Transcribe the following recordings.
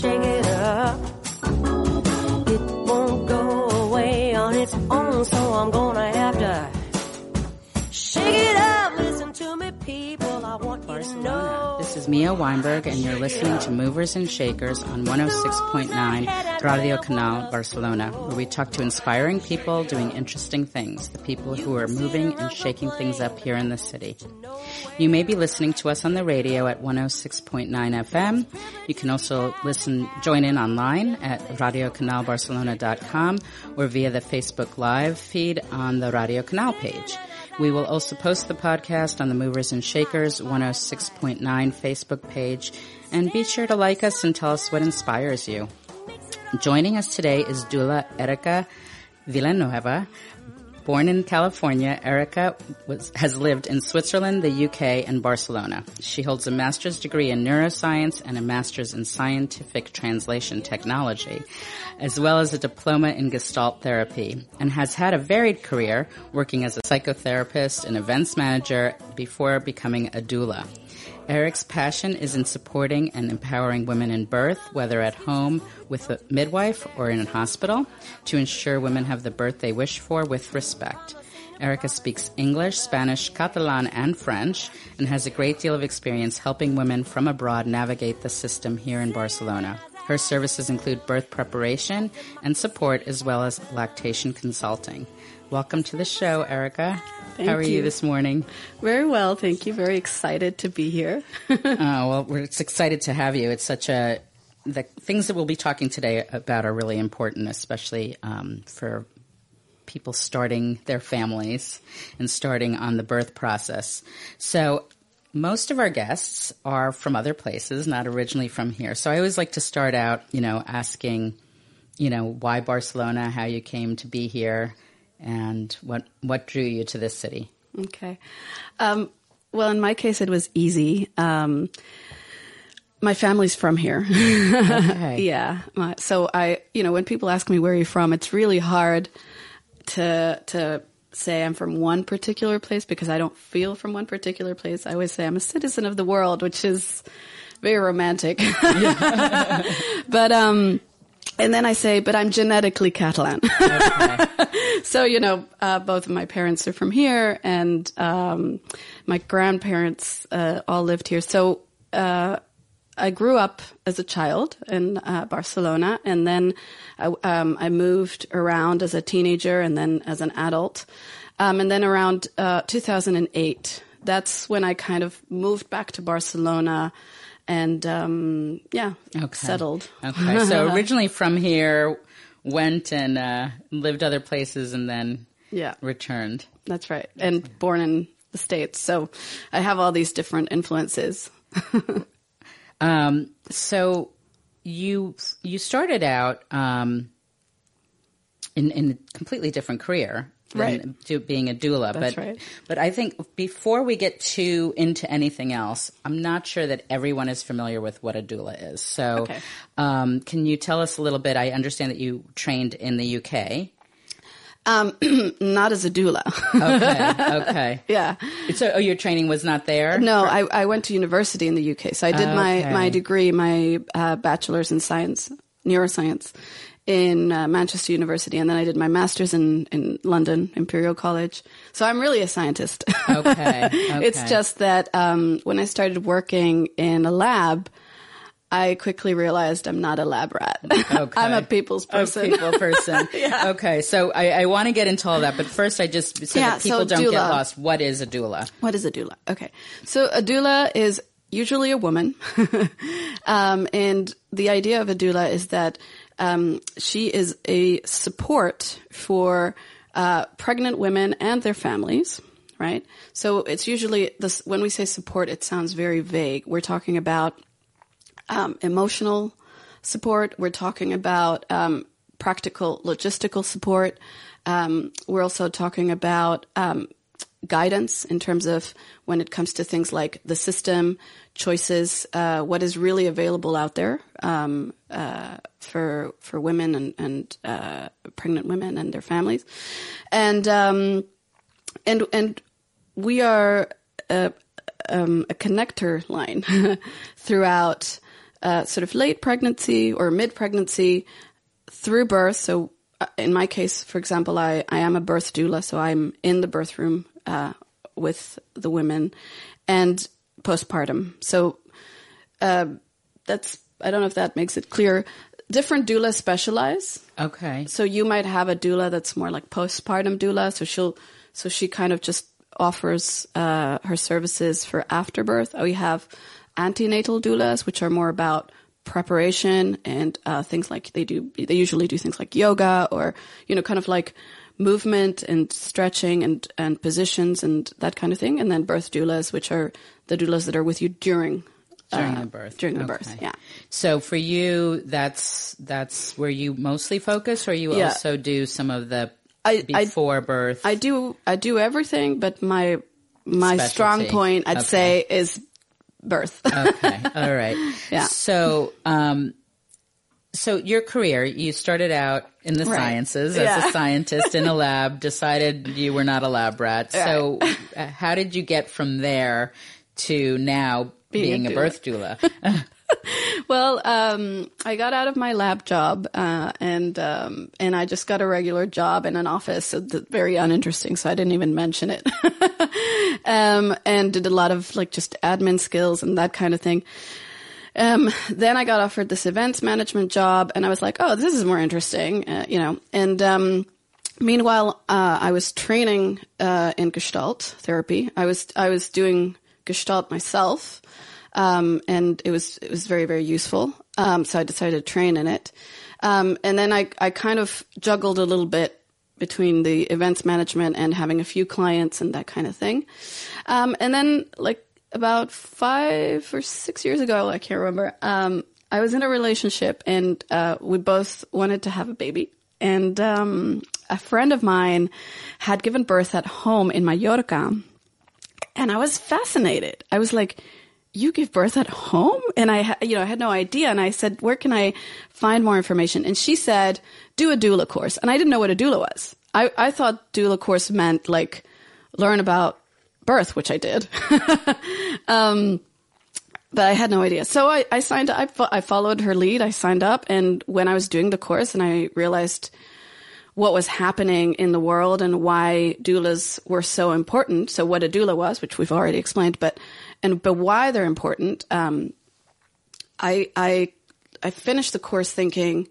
shake it up. It won't go away on its own, so I'm gonna have to shake it up. Listen to me, people. I want you to know. This is Mia Weinberg, and you're listening to Movers and Shakers on 106.9 Radio Canal Barcelona, where we talk to inspiring people doing interesting things, the people who are moving and shaking things up here in the city. You may be listening to us on the radio at 106.9 FM. You can also listen, join in online at radiocanalbarcelona.com or via the Facebook Live feed on the Radio Canal page. We will also post the podcast on the Movers and Shakers 106.9 Facebook page and be sure to like us and tell us what inspires you. Joining us today is Doula Erica Villanueva. Born in California, Erica was, has lived in Switzerland, the UK, and Barcelona. She holds a master's degree in neuroscience and a master's in scientific translation technology, as well as a diploma in Gestalt therapy, and has had a varied career working as a psychotherapist and events manager before becoming a doula. Eric's passion is in supporting and empowering women in birth, whether at home with a midwife or in a hospital, to ensure women have the birth they wish for with respect. Erica speaks English, Spanish, Catalan, and French, and has a great deal of experience helping women from abroad navigate the system here in Barcelona. Her services include birth preparation and support, as well as lactation consulting. Welcome to the show, Erica. Thank How are you. you. this morning? Very well, thank you. Very excited to be here. Oh, well, we're excited to have you. It's such a the things that we'll be talking today about are really important, especially um, for people starting their families and starting on the birth process. So. Most of our guests are from other places, not originally from here. So I always like to start out, you know, asking, you know, why Barcelona, how you came to be here, and what what drew you to this city. okay. Um, well, in my case, it was easy. Um, my family's from here. Okay. yeah. My, so I, you know, when people ask me where you're from, it's really hard to to say I'm from one particular place because I don't feel from one particular place. I always say I'm a citizen of the world, which is very romantic. but um and then I say, but I'm genetically Catalan. so, you know, uh, both of my parents are from here and um, my grandparents uh, all lived here. So uh, I grew up as a child in uh, Barcelona and then I, um, I moved around as a teenager and then as an adult. Um, and then around uh, 2008, that's when I kind of moved back to Barcelona and um, yeah, Okay. settled. Okay, so originally from here, went and uh, lived other places, and then Yeah. returned. That's right. And born in the States. So I have all these different influences. Um, so you you started out um, in in a completely different career. Than Right. being a doula, That's but right. but I think before we get too into anything else, I'm not sure that everyone is familiar with what a doula is. So, Okay. um, can you tell us a little bit? I understand that you trained in the UK. Um, not as a doula. Okay, okay. yeah. So, oh, your training was not there. No, I, I went to university in the UK. So I did my, Okay. my degree, my uh, bachelor's in science, neuroscience in uh, Manchester University. And then I did my master's in, in London, Imperial College. So I'm really a scientist. Okay, It's just that um, when I started working in a lab, I quickly realized I'm not a lab rat. I'm a people's A person. people person. Okay, so I, I want to get into all that, but first I just so Yeah, that people so don't get lost. What is a doula? What is a doula? Okay. So a doula is usually a woman. um, and the idea of a doula is that um, she is a support for uh, pregnant women and their families. Right. So it's usually this, when we say support, it sounds very vague. We're talking about um, emotional support. We're talking about um, practical logistical support. Um, we're also talking about um, guidance in terms of when it comes to things like the system, choices, uh, what is really available out there um, uh, for for women and, and uh, pregnant women and their families, and um, and and we are um, a connector line throughout uh, sort of late pregnancy or mid pregnancy through birth. So, uh, in my case, for example, I, I am a birth doula, so I'm in the birth room uh, with the women and postpartum. So, uh, that's, I don't know if that makes it clear. Different doulas specialize. Okay. So you might have a doula that's more like postpartum doula. So she'll, so she kind of just offers uh, her services for afterbirth. We have antenatal doulas, which are more about preparation and uh, things like they do. They usually do things like yoga or you know, kind of like movement and stretching and and positions and that kind of thing. And then birth doulas, which are the doulas that are with you during During uh, the birth. During the Okay. birth, yeah. So for you, that's that's where you mostly focus, or you Yeah. also do some of the I- I- before birth. I do I do everything, but my my Specialty. strong point I'd Okay. say is birth. okay, all right. Yeah. So, um, so your career, you started out in the Right. sciences as Yeah. a scientist in a lab. Decided you were not a lab rat. So, uh, how did you get from there to now being, Being a a birth doula? well, um, I got out of my lab job, uh, and um, and I just got a regular job in an office. Very uninteresting. So I didn't even mention it. um, and did a lot of like just admin skills and that kind of thing. Um, then I got offered this events management job, and I was like, "Oh, this is more interesting," uh, you know. And um, meanwhile, uh, I was training uh, in Gestalt therapy. I was I was doing Gestalt myself, um, and it was it was very very useful. Um, so I decided to train in it, um, and then I I kind of juggled a little bit between the events management and having a few clients and that kind of thing. Um, and then like about five or six years ago, I can't remember. Um, I was in a relationship and uh, we both wanted to have a baby. And um, a friend of mine had given birth at home in Mallorca, and I was fascinated. I was like, "You give birth at home?" And I, you know, I had no idea. And I said, "Where can I find more information?" And she said, "Do a doula course." And I didn't know what a doula was. I, I thought doula course meant like learn about birth, which I did. um, but I had no idea. So I, I signed up, I, I followed her lead. I signed up. And when I was doing the course and I realized what was happening in the world and why doulas were so important. So what a doula was, which we've already explained, but, and, but why they're important. Um, I, I, I finished the course thinking,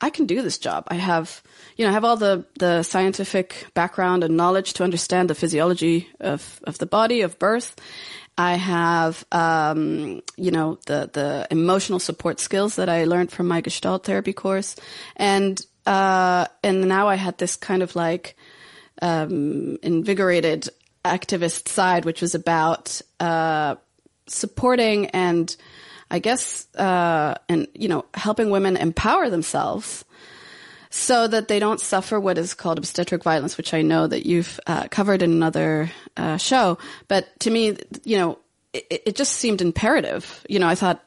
I can do this job. I have, you know, I have all the, the scientific background and knowledge to understand the physiology of, of the body, of birth. I have, um, you know, the, the emotional support skills that I learned from my Gestalt therapy course. And, uh, and now I had this kind of like, um, invigorated activist side, which was about, uh, supporting and, I guess, uh, and, you know, helping women empower themselves so that they don't suffer what is called obstetric violence, which I know that you've uh, covered in another uh, show. But to me, you know, it, it just seemed imperative. You know, I thought,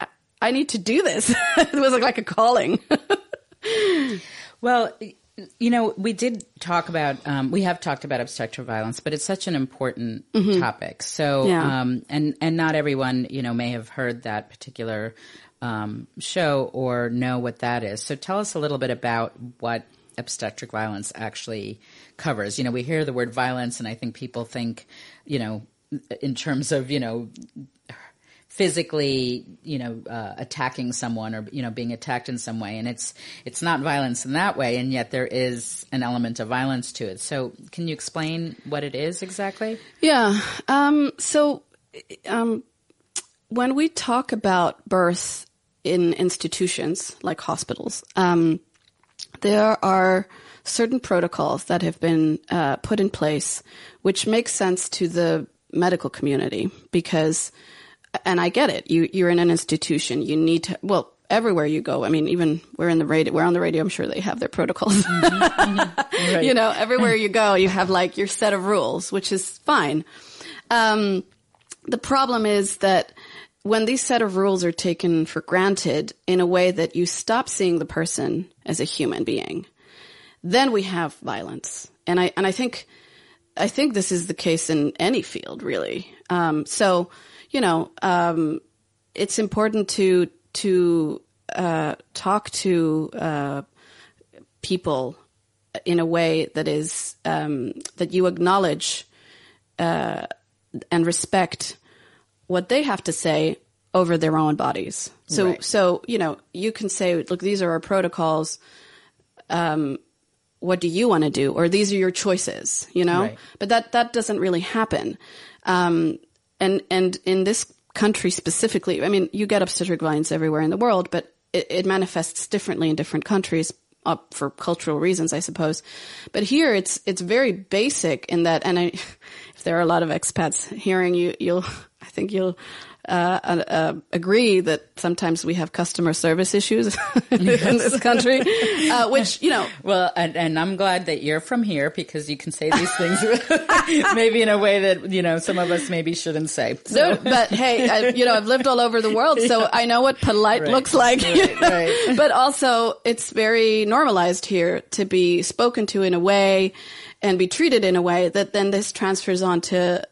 I- I need to do this. it was like, like a calling. Well, you know, we did talk about, um, we have talked about obstetric violence, but it's such an important topic. So, Mm-hmm. Yeah. um, and, and not everyone, you know, may have heard that particular, um, show or know what that is. So tell us a little bit about what obstetric violence actually covers. You know, we hear the word violence and I think people think, you know, in terms of, you know, physically, you know, uh, attacking someone or you know being attacked in some way, and it's it's not violence in that way, and yet there is an element of violence to it. So, can you explain what it is exactly? Yeah. Um, so, um, when we talk about birth in institutions like hospitals, um, there are certain protocols that have been uh, put in place, which make sense to the medical community because, and I get it. You you're in an institution. You need to well. Everywhere you go, I mean, even we're in the radio, we're on the radio. I'm sure they have their protocols. You know, everywhere you go, you have like your set of rules, which is fine. Um, the problem is that when these set of rules are taken for granted in a way that you stop seeing the person as a human being, then we have violence. And I and I think I think this is the case in any field, really. Um, so, you know, um, it's important to to uh, talk to uh, people in a way that is um, that you acknowledge uh, and respect what they have to say over their own bodies. So, Right. so you know, you can say, "Look, these are our protocols. Um, what do you want to do?" Or these are your choices. You know, Right. but that that doesn't really happen. Um, and and in this country specifically, I mean, you get obstetric violence everywhere in the world, but it, it manifests differently in different countries. Up for cultural reasons, I suppose, but here it's it's very basic in that. And I, if there are a lot of expats hearing you, you'll I think you'll uh, uh, uh, agree that sometimes we have customer service issues in this country, uh, which you know Well, and, and I'm glad that you're from here because you can say these things maybe in a way that, you know, some of us maybe shouldn't say. So, No, but hey, I, you know, I've lived all over the world, so I know what polite Right. looks like. you know? right. But also, it's very normalized here to be spoken to in a way and be treated in a way that then this transfers on to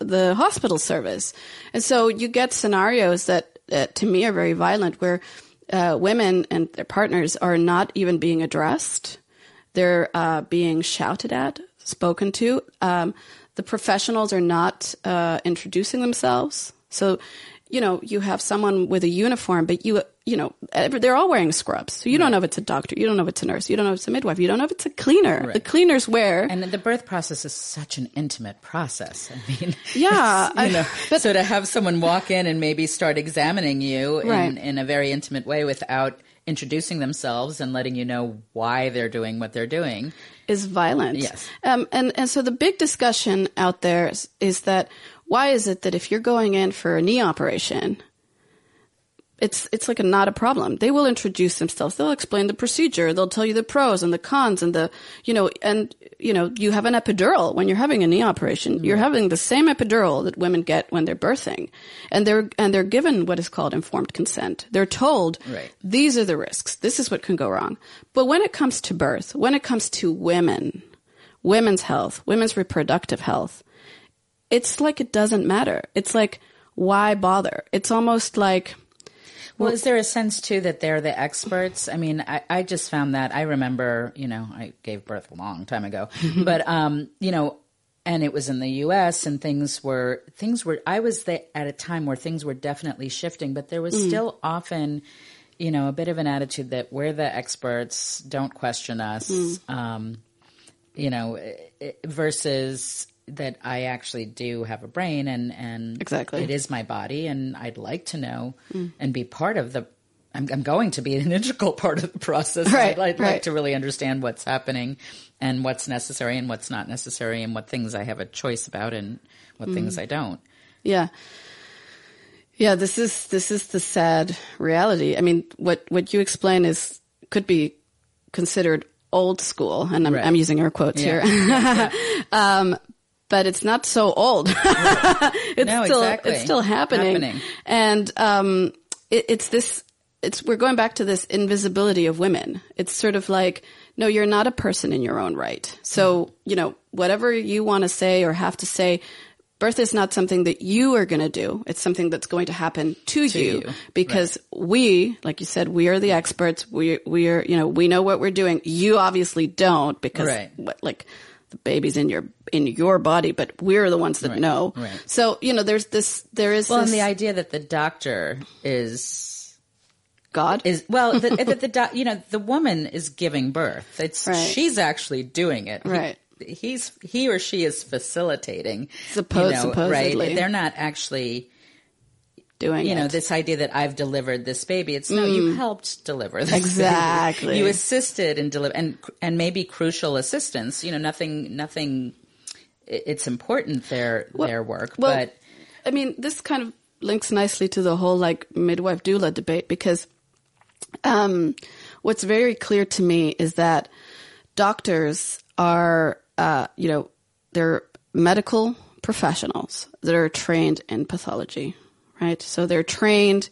the, hospital service. And so you get scenarios that, uh, to me, are very violent where uh, women and their partners are not even being addressed. They're uh, being shouted at, spoken to. Um, the professionals are not uh, introducing themselves. So, you know, you have someone with a uniform, but you, you know, they're all wearing scrubs. So you don't know if it's a doctor, you don't know if it's a nurse, you don't know if it's a midwife, you don't know if it's a cleaner. The cleaners wear. And the birth process is such an intimate process. I mean, Yeah, you I- but- so to have someone walk in and maybe start examining you Right. in, in a very intimate way without introducing themselves and letting you know why they're doing what they're doing. is violent. Yes. Um, and, and so the big discussion out there is, is that why is it that if you're going in for a knee operation, it's it's like a not a problem. They will introduce themselves. They'll explain the procedure. They'll tell you the pros and the cons and the you know and you know you have an epidural when you're having a knee operation. You're having the same epidural that women get when they're birthing, and they're and they're given what is called informed consent. They're told Right. these are the risks. This is what can go wrong. But when it comes to birth, when it comes to women, women's health, women's reproductive health, it's like it doesn't matter. It's like why bother? It's almost like Well, is there a sense too that they're the experts? I mean, I, I just found that I remember, you know, I gave birth a long time ago, mm-hmm. but um, you know, and it was in the U.S. and things were things were. I was the, at a time where things were definitely shifting, but there was mm. still often, you know, a bit of an attitude that we're the experts, don't question us. Mm. Um, you know, i- i- versus that I actually do have a brain and and Exactly. it is my body, and I'd like to know and be part of the. I'm, I'm going to be an integral part of the process. Right, I'd, I'd right. like to really understand what's happening and what's necessary and what's not necessary, and what things I have a choice about and what things I don't. Yeah. Yeah, this is this is the sad reality. I mean, what what you explain is could be considered old school, and I'm, Right. I'm using air quotes Yeah. here. um, but it's not so old. it's No, still exactly. it's still happening, Happening. and um, it, it's this. It's we're going back to this invisibility of women. It's sort of like no, you're not a person in your own right. So you know whatever you want to say or have to say. Birth is not something that you are going to do. It's something that's going to happen to, you, you. because we, like you said, we are the experts. We we are, you know, we know what we're doing. You obviously don't because Right. what, like the baby's in your in your body, but we're the ones that Right, know. right. So you know, there's this. There is Well, this and the idea that the doctor is God. is well that the, the, doc you know the woman is giving birth. It's Right. she's actually doing it. He- Right. he's he or she is facilitating. Suppo- you know, supposedly. right? They're not actually. Doing You know, this idea that I've delivered this baby. It's no, you helped deliver this. baby. Mm. Exactly. You assisted in deliver and and maybe crucial assistance. You know, nothing nothing. It's important their their work, well, but I mean, this kind of links nicely to the whole like midwife doula debate because um, what's very clear to me is that doctors are, uh, you know, they're medical professionals that are trained in pathology, right? So they're trained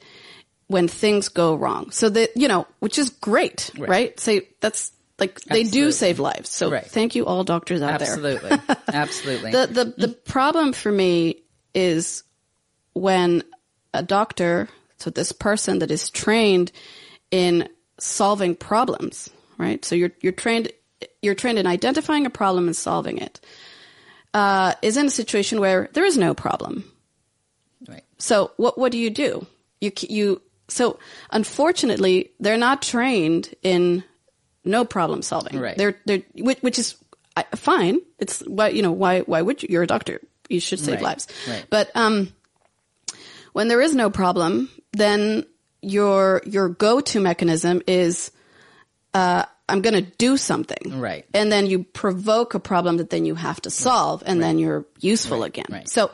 when things go wrong. So that, you know, which is great, right? So that's, like they do save lives. So Right. thank you all doctors out there. Absolutely. Absolutely. The the the problem for me is when a doctor, so this person that is trained in solving problems, right? So you're you're trained you're trained in identifying a problem and solving it. Uh, is in a situation where there is no problem. Right. So what what do you do? You you so unfortunately they're not trained in no problem solving. Right. They're they're which, is fine. It's why you know why why would you? You're a doctor. You should save Right. lives. Right. But um, when there is no problem, then your your go to mechanism is uh, I'm going to do something. Right. And then you provoke a problem that then you have to solve, and then you're useful again. Right. So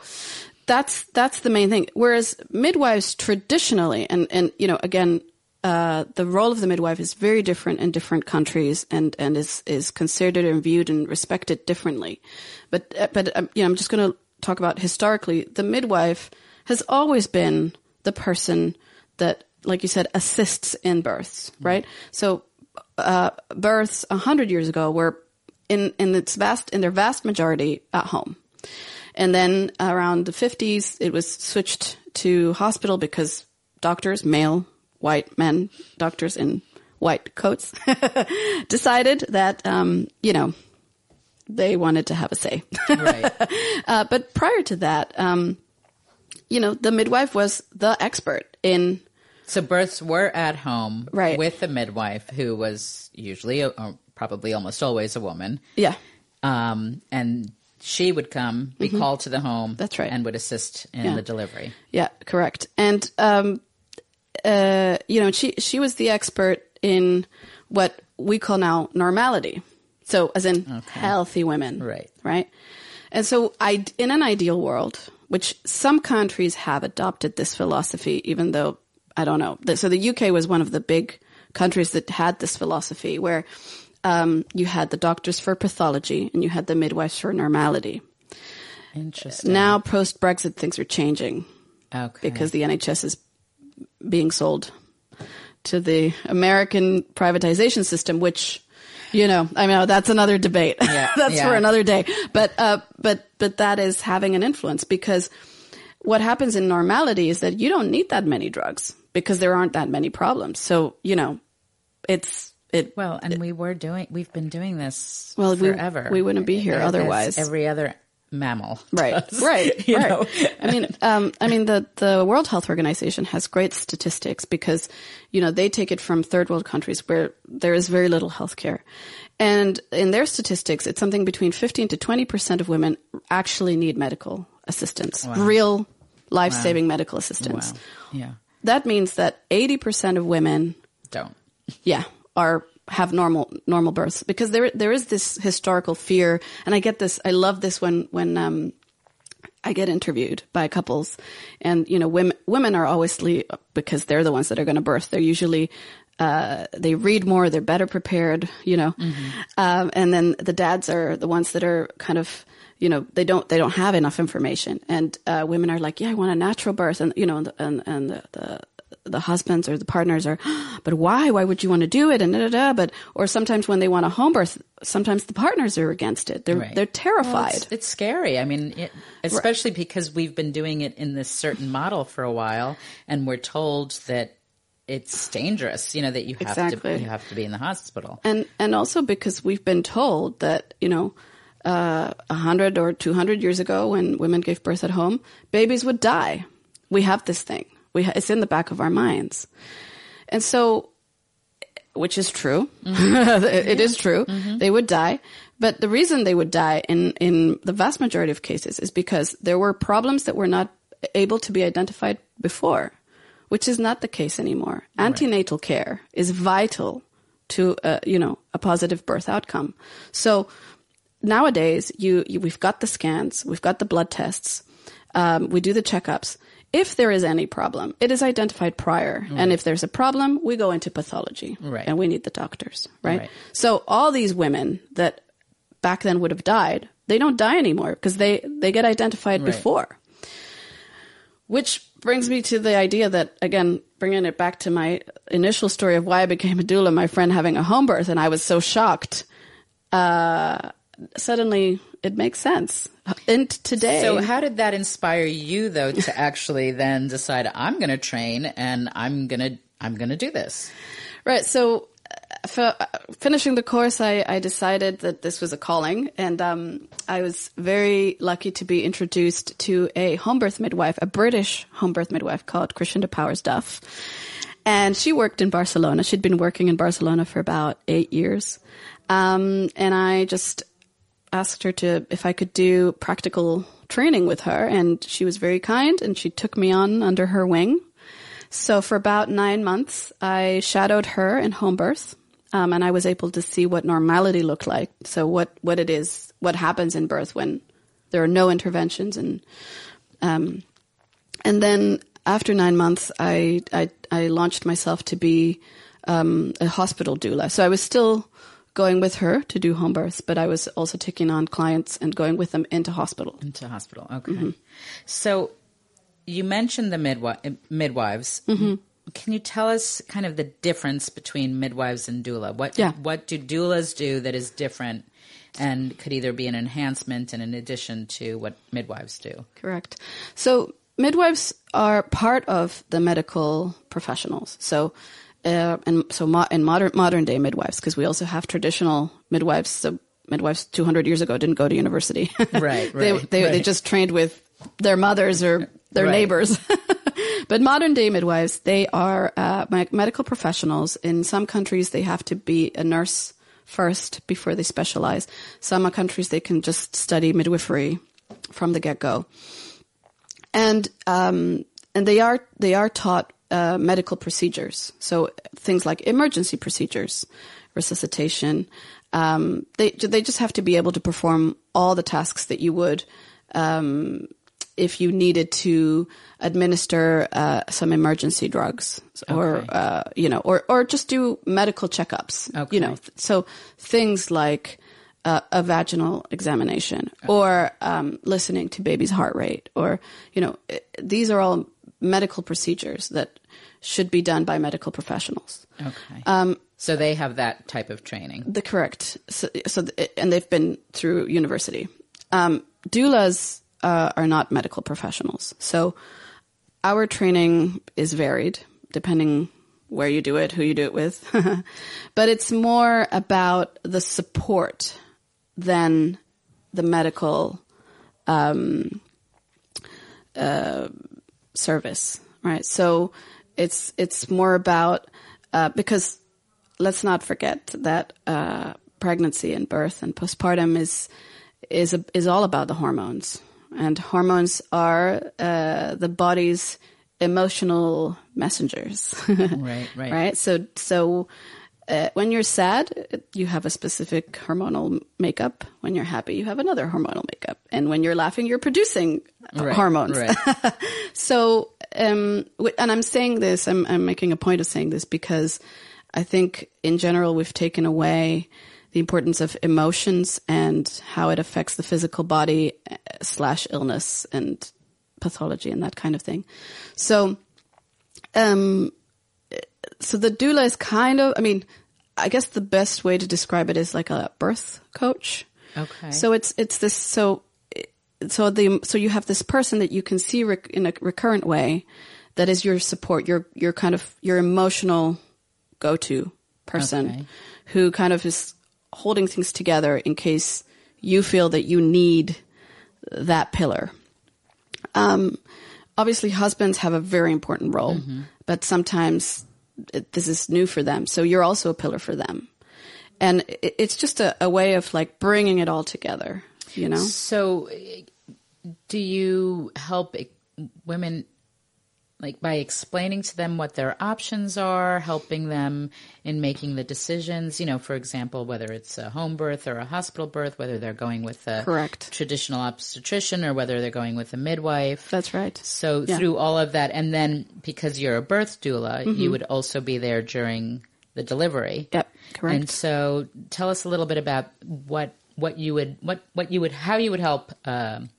that's that's the main thing. Whereas midwives traditionally, and and you know, again, uh, the role of the midwife is very different in different countries, and and is is considered and viewed and respected differently. But uh, but um, you know, I'm just going to talk about historically. The midwife has always been the person that, like you said, assists in births, right? So uh, births a hundred years ago were in in its vast in their vast majority at home. And then around the 50s, it was switched to hospital because doctors, male, white men, doctors in white coats, decided that, um, you know, they wanted to have a say. Right. uh, but prior to that, um, you know, the midwife was the expert in So births were at home Right. with the midwife, who was usually, uh, probably almost always a woman. yeah, Um, and she would come, be called to the home. Mm-hmm. That's right. And would assist in Yeah. the delivery. Yeah, correct. And um, uh, you know, she she was the expert in what we call now normality. So, as in healthy women, Right. Right. And so, I in an ideal world, which some countries have adopted this philosophy, even though I don't know. So, the UK was one of the big countries that had this philosophy, where um, you had the doctors for pathology and you had the midwives for normality. Interesting. Now, post Brexit, things are changing okay. because the NHS is being sold to the American privatization system, which, you know, I mean, that's another debate. Yeah, that's yeah. for another day. But, uh, but, but that is having an influence because what happens in normality is that you don't need that many drugs because there aren't that many problems. So, you know, it's, it, Well, and we were doing, we've been doing this Well, we- forever. we wouldn't be here As otherwise. Every other mammal. Right, does, right, right. know? I mean, um, I mean, the the World Health Organization has great statistics because, you know, they take it from third world countries where there is very little healthcare, and in their statistics, it's something between fifteen to twenty percent of women actually need medical assistance, real life saving medical assistance. Wow. Yeah. That means that eighty percent of women Don't. yeah, are have normal normal births because there there is this historical fear, and I get this. I love this when when um, I get interviewed by couples, and you know, women women are obviously because they're the ones that are going to birth. They're usually uh, they read more, they're better prepared, you know, um, and then the dads are the ones that are kind of you know they don't they don't have enough information, and uh, women are like, yeah, I want a natural birth, and you know, and and, and the, the the husbands or the partners are, but why? Why would you want to do it? And da, da, da. But or sometimes when they want a home birth, sometimes the partners are against it. They're Right. they're terrified. Well, it's, it's scary. I mean, it, especially because we've been doing it in this certain model for a while, and we're told that it's dangerous. You know that you have Exactly. to you have to be in the hospital. and and also because we've been told that you know uh, a hundred or two hundred years ago, when women gave birth at home, babies would die. We have this thing. We ha- it's in the back of our minds, and so, which is true. It- it is true. They would die, but the reason they would die in in the vast majority of cases is because there were problems that were not able to be identified before, which is not the case anymore. Antenatal care is vital to uh, you know a positive birth outcome. So nowadays, you, you we've got the scans, we've got the blood tests, um, we do the checkups. If there is any problem, it is identified prior, and if there's a problem, we go into pathology, Right. and we need the doctors, right? Right. So all these women that back then would have died, they don't die anymore because they they get identified Right. before. Which brings me to the idea that again, bringing it back to my initial story of why I became a doula, my friend having a home birth, and I was so shocked. Uh, suddenly, it makes sense. And today, So how did that inspire you though to actually then decide I'm going to train and I'm going to I'm going to do this? Right. So, uh, for, uh, finishing the course, I, I decided that this was a calling, and um, I was very lucky to be introduced to a home birth midwife, a British home birth midwife called Crescenda Powers Duff. And she worked in Barcelona. She'd been working in Barcelona for about eight years. Um, and I just asked her to if I could do practical training with her, and she was very kind, and she took me on under her wing. So for about nine months, I shadowed her in home birth, um, and I was able to see what normality looked like. So what what it is, what happens in birth when there are no interventions, and um, and then after nine months, I I, I launched myself to be um, a hospital doula. So I was still going with her to do home births, but I was also taking on clients and going with them into hospital. Into hospital. Okay. Mm-hmm. So you mentioned the midwi- midwives. Mm-hmm. Can you tell us kind of the difference between midwives and doula? What Yeah. what do doulas do that is different and could either be an enhancement and an addition to what midwives do? Correct. So midwives are part of the medical professionals. So, uh, and so mo- in modern modern day midwives, because we also have traditional midwives. So midwives 200 years ago didn't go to university. Right, they right, they, they right. just trained with their mothers or their Right. neighbors. but modern day midwives, they are uh, medical professionals. In some countries, they have to be a nurse first before they specialize. Some countries, they can just study midwifery from the get go and um, and they are they are taught uh, medical procedures. So things like emergency procedures, resuscitation. Um, they they just have to be able to perform all the tasks that you would um, if you needed to administer uh, some emergency drugs or Okay. uh, you know or or just do medical checkups. Okay. You know, so things like uh, a vaginal examination or um, listening to baby's heart rate or you know these are all medical procedures that should be done by medical professionals. Okay. so they have that type of training. the correct. So, so th- and they've been through university. Um, doulas uh, are not medical professionals. So our training is varied depending where you do it who you do it with. But it's more about the support than the medical um, uh, service right so it's it's more about uh, because let's not forget that uh, pregnancy and birth and postpartum is is a, is all about the hormones, and hormones are uh, the body's emotional messengers. Right, right. right. So so. Uh, when you're sad, you have a specific hormonal makeup. When you're happy, you have another hormonal makeup. And when you're laughing, you're producing Right, hormones. right. So, um, and I'm saying this, I'm, I'm making a point of saying this because I think in general we've taken away the importance of emotions and how it affects the physical body uh, slash illness and pathology and that kind of thing. So, um, so the doula is kind of, I mean, I guess the best way to describe it is like a birth coach. Okay. So it's it's this so so the so you have this person that you can see rec- in a recurrent way that is your support, your your kind of your emotional go to person Okay. who kind of is holding things together in case you feel that you need that pillar. Um, obviously, husbands have a very important role, but sometimes this is new for them. So you're also a pillar for them, and it's just a, a way of like bringing it all together. You know, So, do you help women like by explaining to them what their options are, helping them in making the decisions? You know, for example, whether it's a home birth or a hospital birth, whether they're going with a Correct. traditional obstetrician or whether they're going with a midwife. that's right. So Yeah. through all of that, and then because you're a birth doula, Mm-hmm. you would also be there during the delivery. Yep, correct. And so, tell us a little bit about what what you would what what you would how you would help um,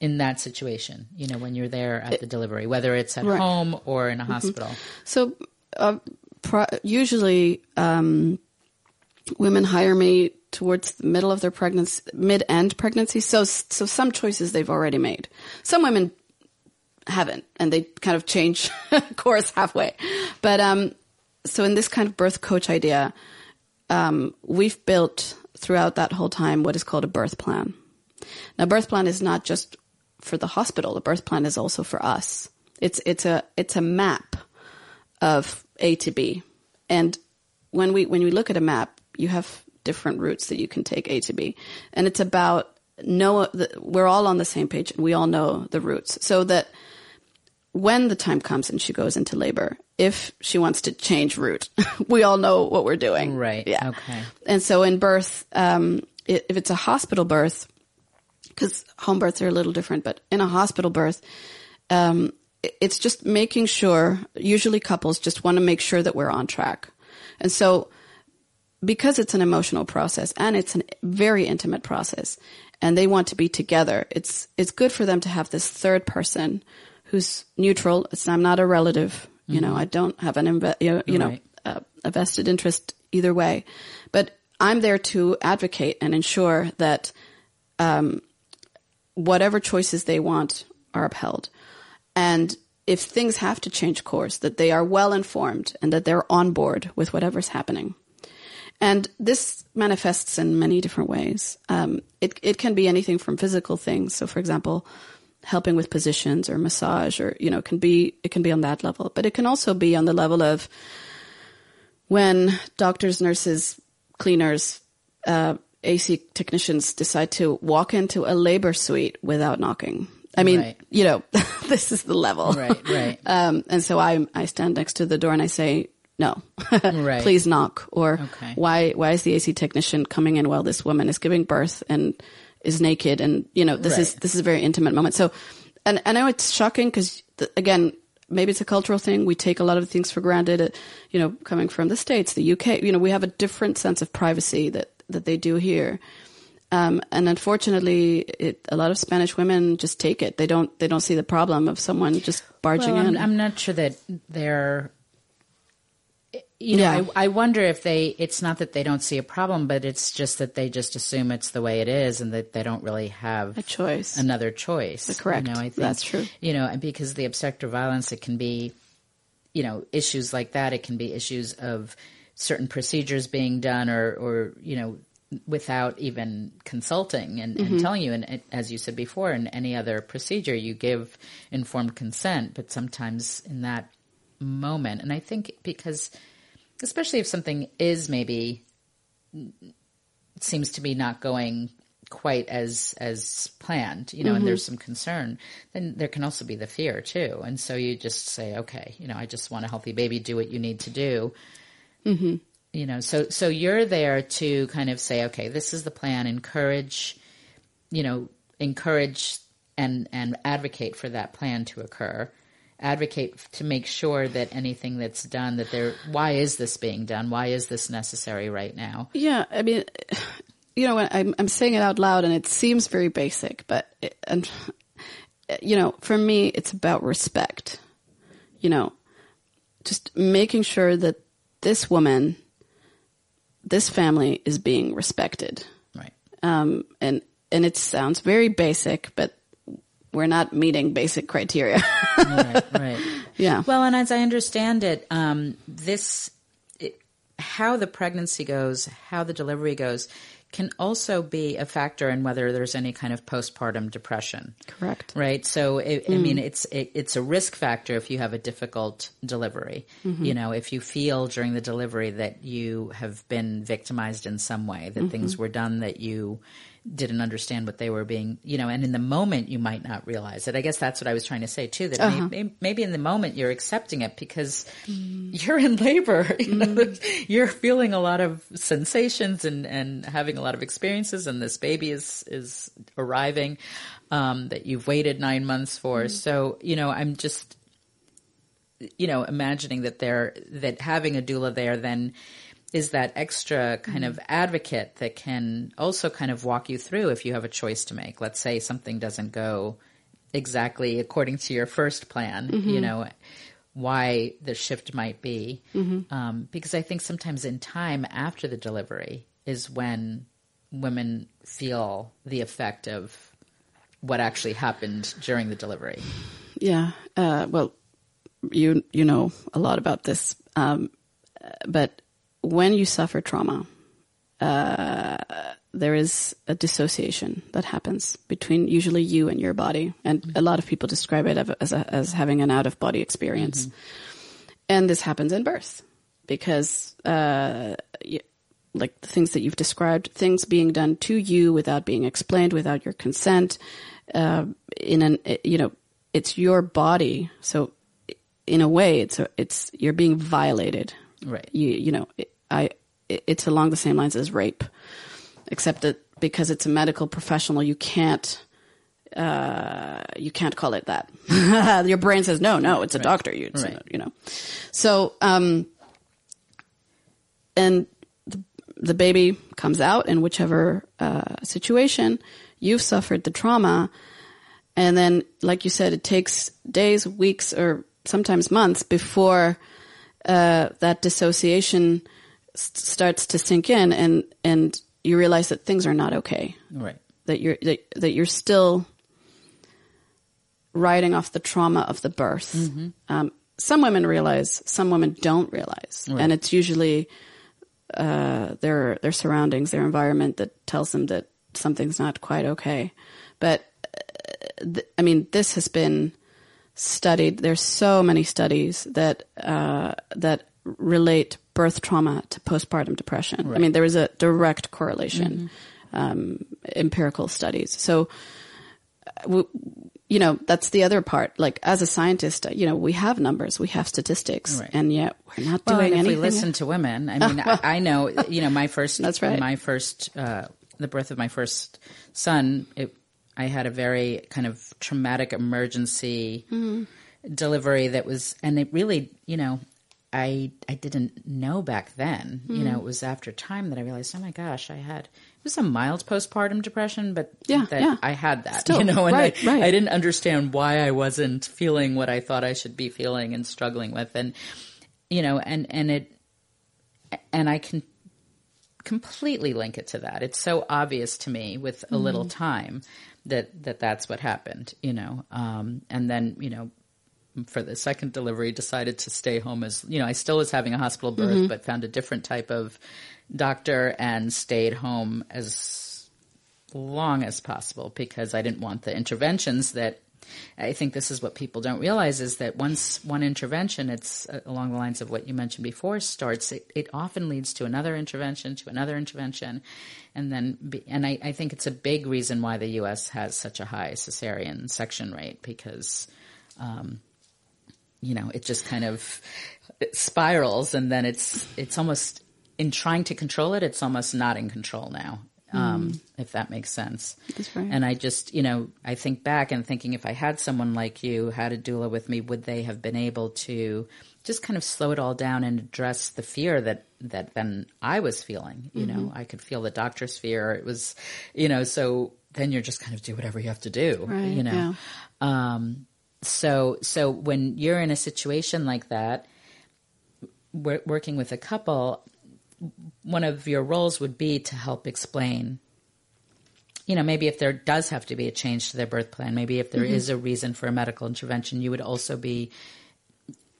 in that situation, you know, when you're there at the delivery, whether it's at Right. home or in a hospital. So, uh, pro- usually, um, women hire me towards the middle of their pregnancy, mid-end pregnancy. So, so some choices they've already made. Some women haven't, and they kind of change course halfway. But um, so in this kind of birth coach idea, um, we've built throughout that whole time what is called a birth plan. Now, birth plan is not just for the hospital. The birth plan is also for us. It's it's a it's a map of A to B, and when we when we look at a map, you have different routes that you can take A to B, and it's about know we're all on the same page and we all know the routes, so that when the time comes and she goes into labor, if she wants to change route, we all know what we're doing. Right. Yeah. Okay. And so in birth, um, if it's a hospital birth, because home births are a little different, but in a hospital birth, um, it's just making sure, usually couples just want to make sure that we're on track. And so because it's an emotional process and it's a very intimate process and they want to be together, it's, it's good for them to have this third person who's neutral. It's, I'm not a relative. You know, I don't have an, inve- you know, you know Right. a, a vested interest either way, but I'm there to advocate and ensure that um, whatever choices they want are upheld. And if things have to change course, that they are well informed and that they're on board with whatever's happening. And this manifests in many different ways. Um, it, it can be anything from physical things. So, for example, helping with positions or massage, or you know, can be it can be on that level. But it can also be on the level of when doctors, nurses, cleaners, uh, AC technicians decide to walk into a labor suite without knocking. I mean, Right. you know, this is the level. Right, right. Um, and so I, I stand next to the door and I say, no, Right. please knock. Or Okay. why, why is the AC technician coming in while this woman is giving birth and is naked? And, you know, this is, this is a very intimate moment. So, and I know it's shocking because again, maybe it's a cultural thing. We take a lot of things for granted, uh, you know, coming from the States, the UK, you know, we have a different sense of privacy that, that they do here. Um, and unfortunately, it, a lot of Spanish women just take it. They don't. They don't see the problem of someone just barging Well, I'm, in. I'm not sure that they're. You know, Yeah. I, I wonder if they. It's not that they don't see a problem, but it's just that they just assume it's the way it is, and that they don't really have A choice. another choice. Correct. You know, I think That's true. You know, and because the obstetric violence, it can be, you know, issues like that. It can be issues of certain procedures being done, or or you know, without even consulting and, Mm-hmm. and telling you. And as you said before, in any other procedure, you give informed consent, but sometimes in that moment, and I think because, especially if something is maybe seems to be not going quite as as planned, you know, and there's some concern, then there can also be the fear too. And so you just say, okay, you know, I just want a healthy baby. Do what you need to do. Mm-hmm. You know, so so you're there to kind of say, okay, this is the plan. Encourage, you know, encourage and and advocate for that plan to occur. Advocate to make sure that anything that's done that there. Why is this being done? Why is this necessary right now? Yeah, I mean, you know, when I'm, I'm saying it out loud, and it seems very basic, but it, and you know, for me, it's about respect. You know, just making sure that this woman, this family, is being respected. Right. Um, and and it sounds very basic, but we're not meeting basic criteria. right, right. yeah. Well, and as I understand it, um, this it, how the pregnancy goes, how the delivery goes, can also be a factor in whether there's any kind of postpartum depression. Correct. Right. So, it, I mm. mean, it's it, it's a risk factor if you have a difficult delivery. Mm-hmm. You know, if you feel during the delivery that you have been victimized in some way, that mm-hmm. things were done that you didn't understand what they were being, you know, and in the moment you might not realize it. I guess that's what I was trying to say too. That uh-huh. maybe, maybe in the moment you're accepting it because you're in labor. You know, mm-hmm. you're feeling a lot of sensations and and having a lot of experiences, and this baby is is arriving um, that you've waited nine months for. Mm-hmm. So you know, I'm just you know imagining that they're that having a doula there then is that extra kind of advocate that can also kind of walk you through if you have a choice to make. Let's say something doesn't go exactly according to your first plan, you know, why the shift might be. Um, because I think sometimes in time after the delivery is when women feel the effect of what actually happened during the delivery. Yeah. Uh, well, you you know a lot about this, um, but when you suffer trauma, uh, there is a dissociation that happens between usually you and your body, and a lot of people describe it as a, as having an out of body experience, and this happens in birth because. Uh, y- like the things that you've described, things being done to you without being explained, without your consent, uh, in an you know, it's your body. So, in a way, it's a, it's you're being violated. Right. You you know, it, I it's along the same lines as rape, except that because it's a medical professional, you can't. Uh, you can't call it that. Your brain says no, no. It's a doctor. You, Right. you know. So, um, and the, the baby comes out in whichever uh, situation you've suffered the trauma and then like you said it takes days weeks or sometimes months before uh, that dissociation starts to sink in and and you realize that things are not okay Right. that you're that, that you're still riding off the trauma of the birth. Um, some women realize, some women don't realize, and it's usually uh, their their surroundings, their environment that tells them that something's not quite okay. But uh, th- I mean, this has been studied. There's so many studies that uh, that relate birth trauma to postpartum depression. I mean, there is a direct correlation, um, empirical studies. So, uh, w- you know, that's the other part. Like, as a scientist, uh, you know, we have numbers, we have statistics, Right. and yet we're not Well, doing and if anything. we listen to women, I mean, I, I know, you know, my first, That's right. my first, uh, the birth of my first son, it, I had a very kind of traumatic emergency Mm-hmm. delivery that was, and it really, you know, I I didn't know back then. You Mm-hmm. know, it was after time that I realized, oh my gosh, I had it was a mild postpartum depression, but Yeah, that yeah. I had that. Still, you know, and right, I, right. I didn't understand why I wasn't feeling what I thought I should be feeling and struggling with, and you know, and and it, and I can completely link it to that. It's so obvious to me with a little Mm-hmm. time that that that's what happened, you know. Um, and then you know, for the second delivery, decided to stay home as you know. I still was having a hospital birth, Mm-hmm. but found a different type of doctor and stayed home as long as possible because I didn't want the interventions that I think this is what people don't realize is that once one intervention, it's uh, along the lines of what you mentioned before, starts, it, it often leads to another intervention, to another intervention. And then, be, and I, I think it's a big reason why the U.S. has such a high cesarean section rate because, um, you know, it just kind of spirals and then it's, it's almost, in trying to control it, it's almost not in control now. Um, if that makes sense. That's right. And I just, you know, I think back and thinking if I had someone like you, had a doula with me, would they have been able to just kind of slow it all down and address the fear that, that then I was feeling, you know, I could feel the doctor's fear. It was, you know, so then you're just kind of do whatever you have to do, Right, you know. Um, so, so when you're in a situation like that, wor- working with a couple, one of your roles would be to help explain you know maybe if there does have to be a change to their birth plan maybe if there mm-hmm. is a reason for a medical intervention you would also be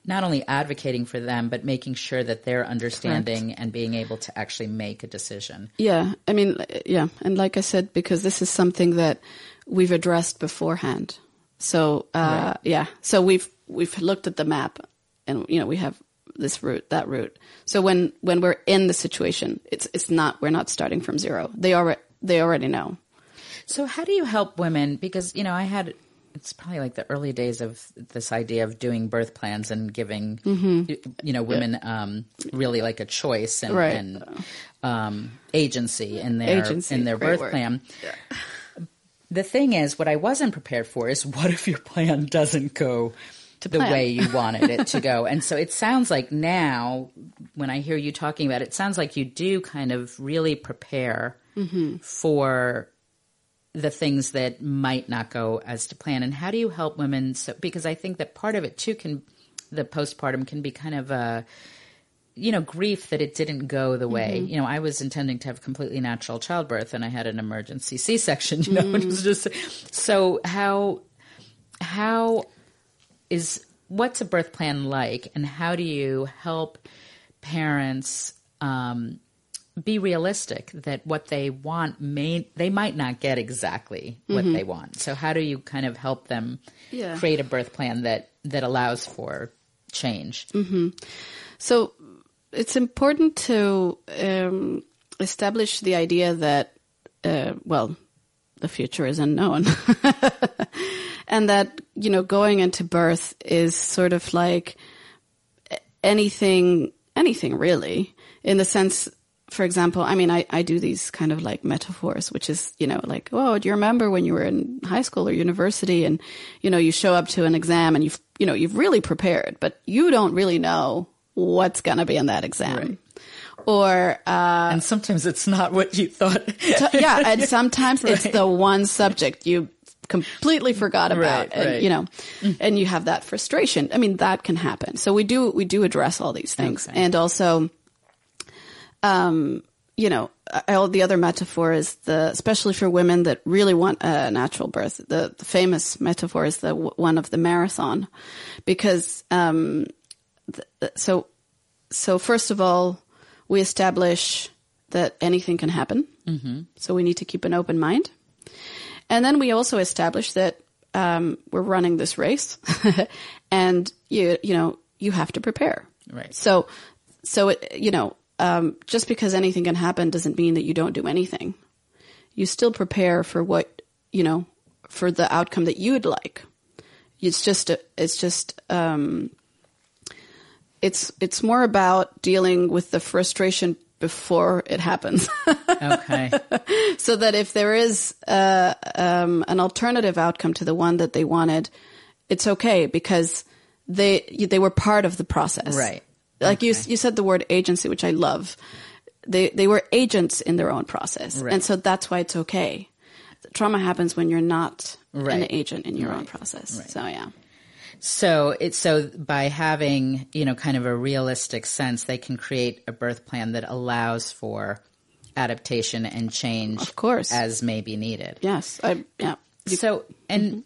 not only advocating for them but making sure that they're understanding and being able to actually make a decision. Yeah, I mean, yeah, and like I said, because this is something that we've addressed beforehand. So uh, yeah, so we've we've looked at the map, and you know we have this route, that route. So when when we're in the situation, it's it's not we're not starting from zero. They already they already know. So how do you help women? Because you know, I had it's probably like the early days of this idea of doing birth plans and giving you know women um, really like a choice and, Right. and um, agency in their Agency, in their birth word. plan. The thing is, what I wasn't prepared for is what if your plan doesn't go the plan. way you wanted it to go? and so it sounds like now, when I hear you talking about it, it sounds like you do kind of really prepare Mm-hmm. for the things that might not go as to plan, and how do you help women? So because I think that part of it too can the postpartum can be kind of a you know grief that it didn't go the way Mm-hmm. you know i was intending to have completely natural childbirth and i had an emergency c-section you know it was Mm. just so how how is what's a birth plan like and how do you help parents um, be realistic that what they want may they might not get exactly what they want so how do you kind of help them Mm-hmm. Yeah. create a birth plan that that allows for change So it's important to um, establish the idea that, uh, well, the future is unknown. and that, you know, going into birth is sort of like anything, anything really, in the sense, for example, I mean, I, I do these kind of like metaphors, which is, you know, like, oh, do you remember when you were in high school or university and, you know, you show up to an exam and you've, you know, you've really prepared, but you don't really know what's going to be in that exam. Or, uh, and sometimes it's not what you thought so- yeah, and sometimes it's the one subject you completely forgot about, Right, and, right. you know, and you have that frustration. I mean, that can happen. So we do we do address all these things, Okay. and also, um, you know, all the other metaphor is the especially for women that really want a natural birth. The, the famous metaphor is the one of the marathon, because um, th- so so first of all, we establish that anything can happen. Mm-hmm. So we need to keep an open mind. And then we also establish that um, we're running this race, and you you know you have to prepare. Right. So so it, you know um, just because anything can happen doesn't mean that you don't do anything. You still prepare for what you know for the outcome that you'd like. It's just a, it's just um, it's it's more about dealing with the frustration before it happens. okay so that if there is uh, um, an alternative outcome to the one that they wanted, it's okay because they they were part of the process. Right. Like you Okay. you said the word agency, which I love. They they were agents in their own process, Right. and so that's why it's okay. Trauma happens when you're not an agent in your own process. Right. So yeah. So it's so by having you know kind of a realistic sense, they can create a birth plan that allows for adaptation and change, Of course. as may be needed. Yes. I yeah. So and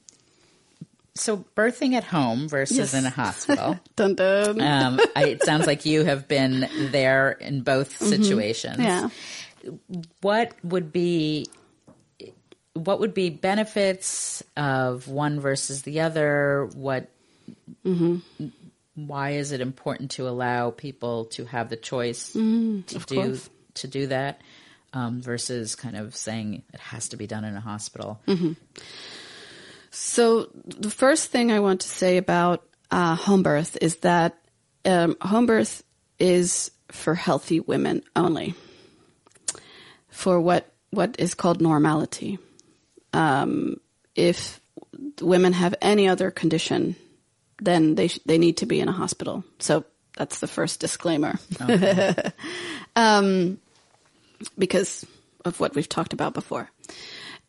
so birthing at home versus Yes. in a hospital. Dun dun. um, I, it sounds like you have been there in both situations. yeah. What would be what would be benefits of one versus the other? What why is it important to allow people to have the choice to do course. to do that um, versus kind of saying it has to be done in a hospital? So the first thing I want to say about uh, home birth is that um, home birth is for healthy women only, for what what is called normality. Um, if women have any other condition, then they sh- they need to be in a hospital. So that's the first disclaimer. um, because of what we've talked about before.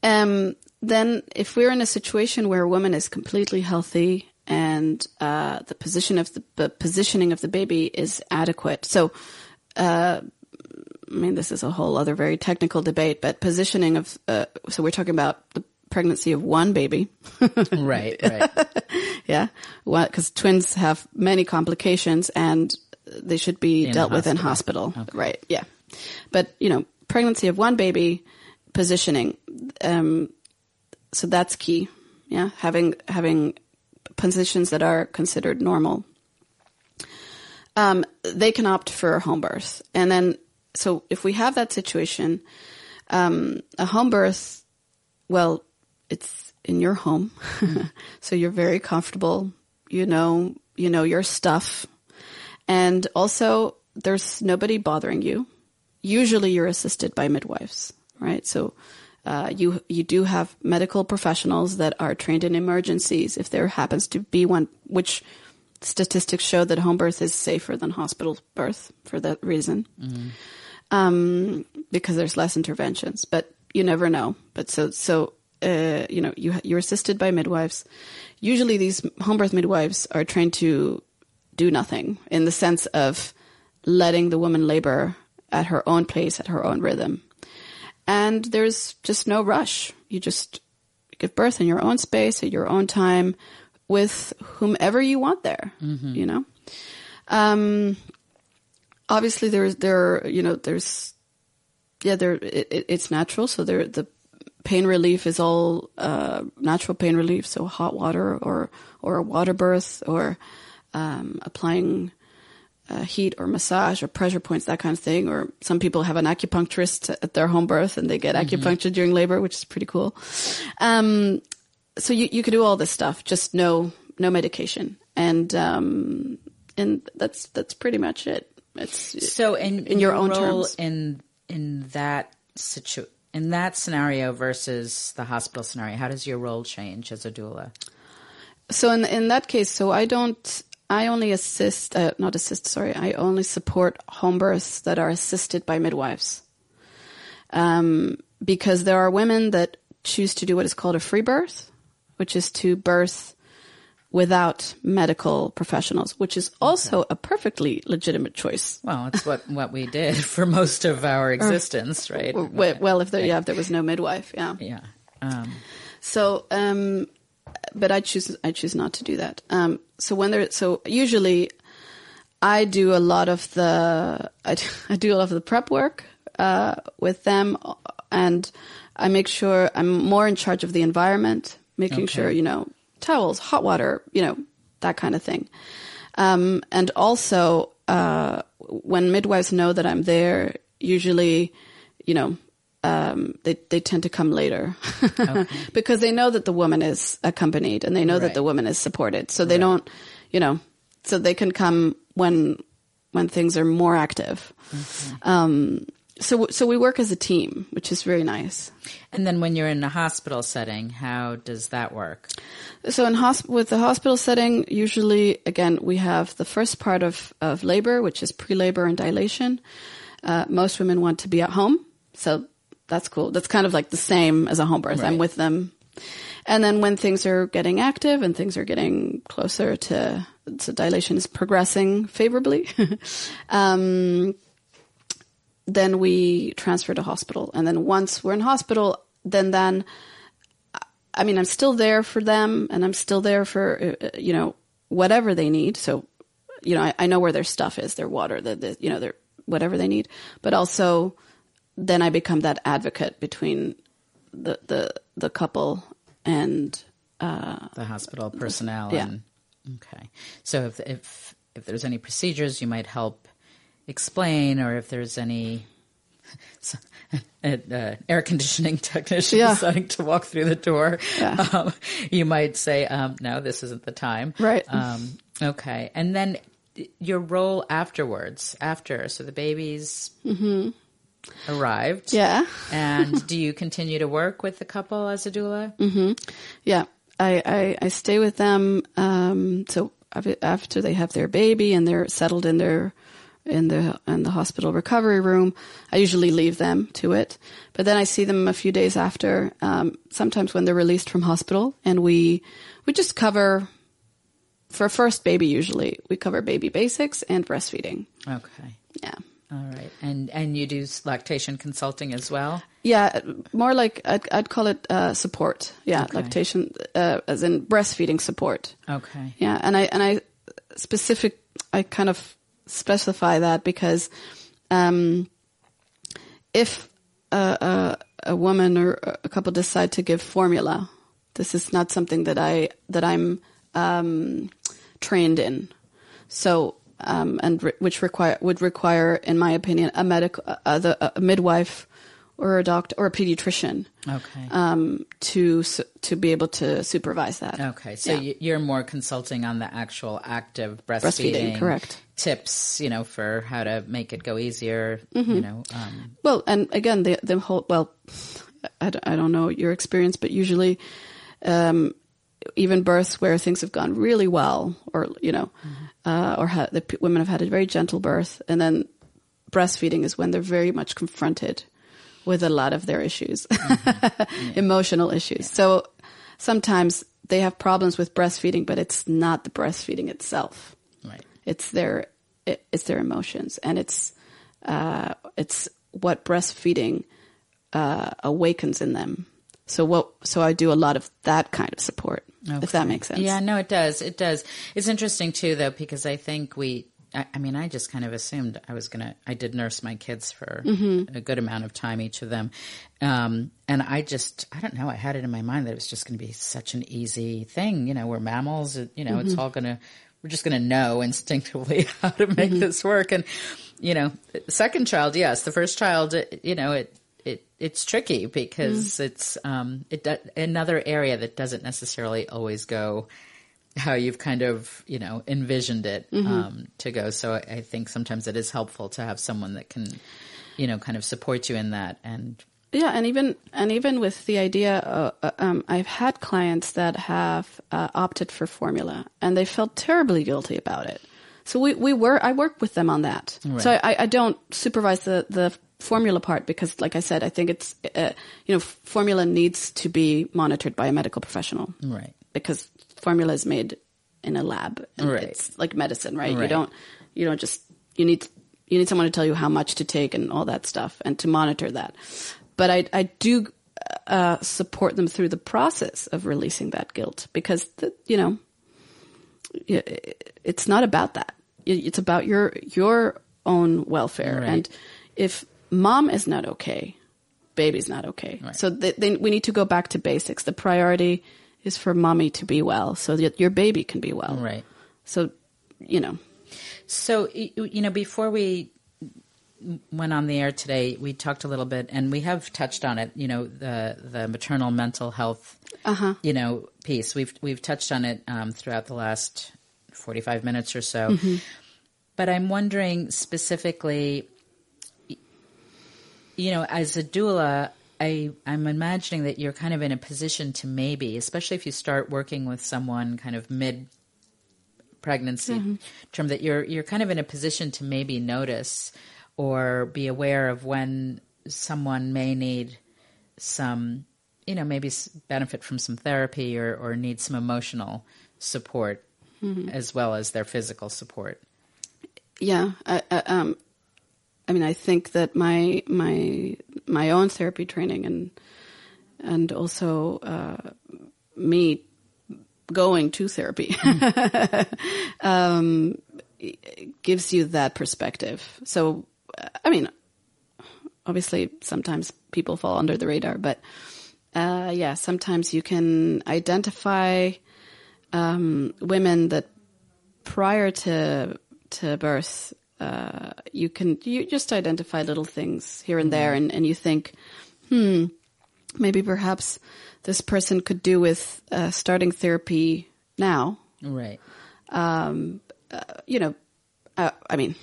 Um, then, if we're in a situation where a woman is completely healthy and uh, the position of the, the positioning of the baby is adequate, so uh, I mean, this is a whole other very technical debate, but positioning of uh, so we're talking about the pregnancy of one baby, right, right. yeah, because twins have many complications and they should be In dealt with in hospital, right? Yeah, but you know, pregnancy of one baby, positioning, um, so that's key. Yeah, having having positions that are considered normal. Um, they can opt for a home birth, and then so if we have that situation, um, a home birth, well, it's in your home, so you're very comfortable. You know, you know your stuff, and also there's nobody bothering you. Usually, you're assisted by midwives, right? So. Uh, you you do have medical professionals that are trained in emergencies if there happens to be one, which statistics show that home birth is safer than hospital birth for that reason, um, because there's less interventions. But you never know. But so so uh, you know, you you're assisted by midwives. Usually, these home birth midwives are trained to do nothing in the sense of letting the woman labor at her own pace, at her own rhythm, and there's just no rush. You just give birth in your own space at your own time with whomever you want there. You know. Um, obviously, there's there you know there's yeah there it, it's natural so there the pain relief is all uh, natural pain relief. So hot water or or a water birth or um, applying uh, heat or massage or pressure points that kind of thing. Or some people have an acupuncturist at their home birth and they get acupuncture during labor which is pretty cool. Um, so you, you could do all this stuff just no no medication. And um, and that's that's pretty much it. It's So, in, In your own terms. in in that situ in that scenario versus the hospital scenario, how does your role change as a doula? So in in that case, so I don't. I only assist, uh, not assist. Sorry, I only support home births that are assisted by midwives, um, because there are women that choose to do what is called a free birth, which is to birth without medical professionals, which is also a perfectly legitimate choice. Well, it's what what we did for most of our existence, right? Well, well, if there, yeah, if there was no midwife, yeah. Yeah. Um, So, um, but I choose I choose not to do that. Um, so when there, so usually, I do a lot of the I, do- I do a lot of the prep work uh, with them, and I make sure I'm more in charge of the environment, making Okay. sure you know towels, hot water, you know that kind of thing, um, and also uh, when midwives know that I'm there, usually, you know. Um, they they tend to come later because they know that the woman is accompanied and they know that the woman is supported. So they don't, you know, so they can come when when things are more active. Um, so so we work as a team, which is very nice. and then when you're in a hospital setting, how does that work? So in hosp- with the hospital setting, usually again we have the first part of of labor, which is pre-labor and dilation. Uh, most women want to be at home, so that's cool. That's kind of like the same as a home birth. I'm with them, and then when things are getting active and things are getting closer to so dilation is progressing favorably. um, then we transfer to hospital, and then once we're in hospital, then then I mean, I'm still there for them, and I'm still there for uh, uh, you know whatever they need. So, you know, I, I know where their stuff is, their water, the, the you know their whatever they need. But also, then I become that advocate between the the the couple and The hospital personnel. Yeah. And, okay. So if if if there's any procedures, you might help explain, or if there's any. Uh, air conditioning technician Yeah. deciding to walk through the door, Yeah. um, you might say, um, "No, this isn't the time." Right. Um, okay, and then your role afterwards, after so the babies arrived. Mm-hmm. yeah. and do you continue to work with the couple as a doula? Yeah, I, I, I stay with them. Um, so after they have their baby and they're settled in their in the in the hospital recovery room, I usually leave them to it. But then I see them a few days after. Um, sometimes when they're released from hospital, and we we just cover for first baby. Usually we cover baby basics and breastfeeding. Okay. Yeah. All right. And and you do lactation consulting as well? Yeah, more like I'd, I'd call it uh, support. Yeah, Okay. lactation, uh, as in breastfeeding support. Okay. Yeah, and I and I specific I kind of specify that because um, if a, a, a woman or a couple decide to give formula, this is not something that I that I'm um, trained in. So um, and re- which require would require, in my opinion, a medical uh, the, a midwife or a doctor or a pediatrician Okay. um, to to be able to supervise that. okay. So yeah. you you're more consulting on the actual active breastfeeding, Breastfeeding, correct. Tips, you know, for how to make it go easier, Mm-hmm. you know. Um, Well, and again, the the whole well, I, don't- I don't know your experience, but usually, um, even births where things have gone really well, or you know, uh, or ha- the p- women have had a very gentle birth, and then breastfeeding is when they're very much confronted with a lot of their issues, emotional issues. So sometimes they have problems with breastfeeding, but it's not the breastfeeding itself. Right. It's their it, it's their emotions, and it's uh, it's what breastfeeding uh, awakens in them. So what? So I do a lot of that kind of support, if that makes sense. Yeah, no, it does. It does. It's interesting too, though, because I think we. I, I mean, I just kind of assumed I was gonna. I did nurse my kids for Mm-hmm. a good amount of time, each of them, um, and I just, I don't know. I had it in my mind that it was just going to be such an easy thing. You know, we're mammals. You know, it's Mm-hmm. all gonna. We're just going to know instinctively how to make Mm-hmm. this work. And you know, second child, yes. The first child, you know, it it it's tricky because Mm-hmm. it's um it another area that doesn't necessarily always go how you've kind of you know envisioned it Mm-hmm. um, to go. So I, I think sometimes it is helpful to have someone that can you know kind of support you in that and Yeah, and even and even with the idea, uh, uh, um, I've had clients that have uh, opted for formula, and they felt terribly guilty about it. So we we were I work with them on that. So I, I don't supervise the the formula part because, like I said, I think it's uh, you know formula needs to be monitored by a medical professional right because formula is made in a lab. And Right. It's like medicine, right? You don't you don't just you need you need someone to tell you how much to take and all that stuff and to monitor that. But I I do uh, support them through the process of releasing that guilt because the, you know it's not about that. It's about your your own welfare Right. and if mom is not okay, baby's not okay. Right. So th- then we need to go back to basics. The priority is for mommy to be well, so that your baby can be well. right So, you know, So, you know, before we went on the air today, we talked a little bit, and we have touched on it. You know, the the maternal mental health, uh-huh. you know, piece. We've we've touched on it um, throughout the last forty five minutes or so. Mm-hmm. But I'm wondering specifically, you know, as a doula. I, I'm imagining that you're kind of in a position to maybe, especially if you start working with someone kind of mid pregnancy mm-hmm. term that you're you're kind of in a position to maybe notice or be aware of when someone may need some you know maybe benefit from some therapy or or need some emotional support as well as their physical support yeah. I, I, um, I mean, I think that my my my own therapy training and and also uh, me going to therapy um, gives you that perspective. So, I mean, obviously, sometimes people fall under the radar, but uh, yeah, sometimes you can identify um, women that prior to to birth, uh, you can you just identify little things here and there, and, and you think, hmm, maybe perhaps this person could do with uh, starting therapy now. right You know, uh, I mean,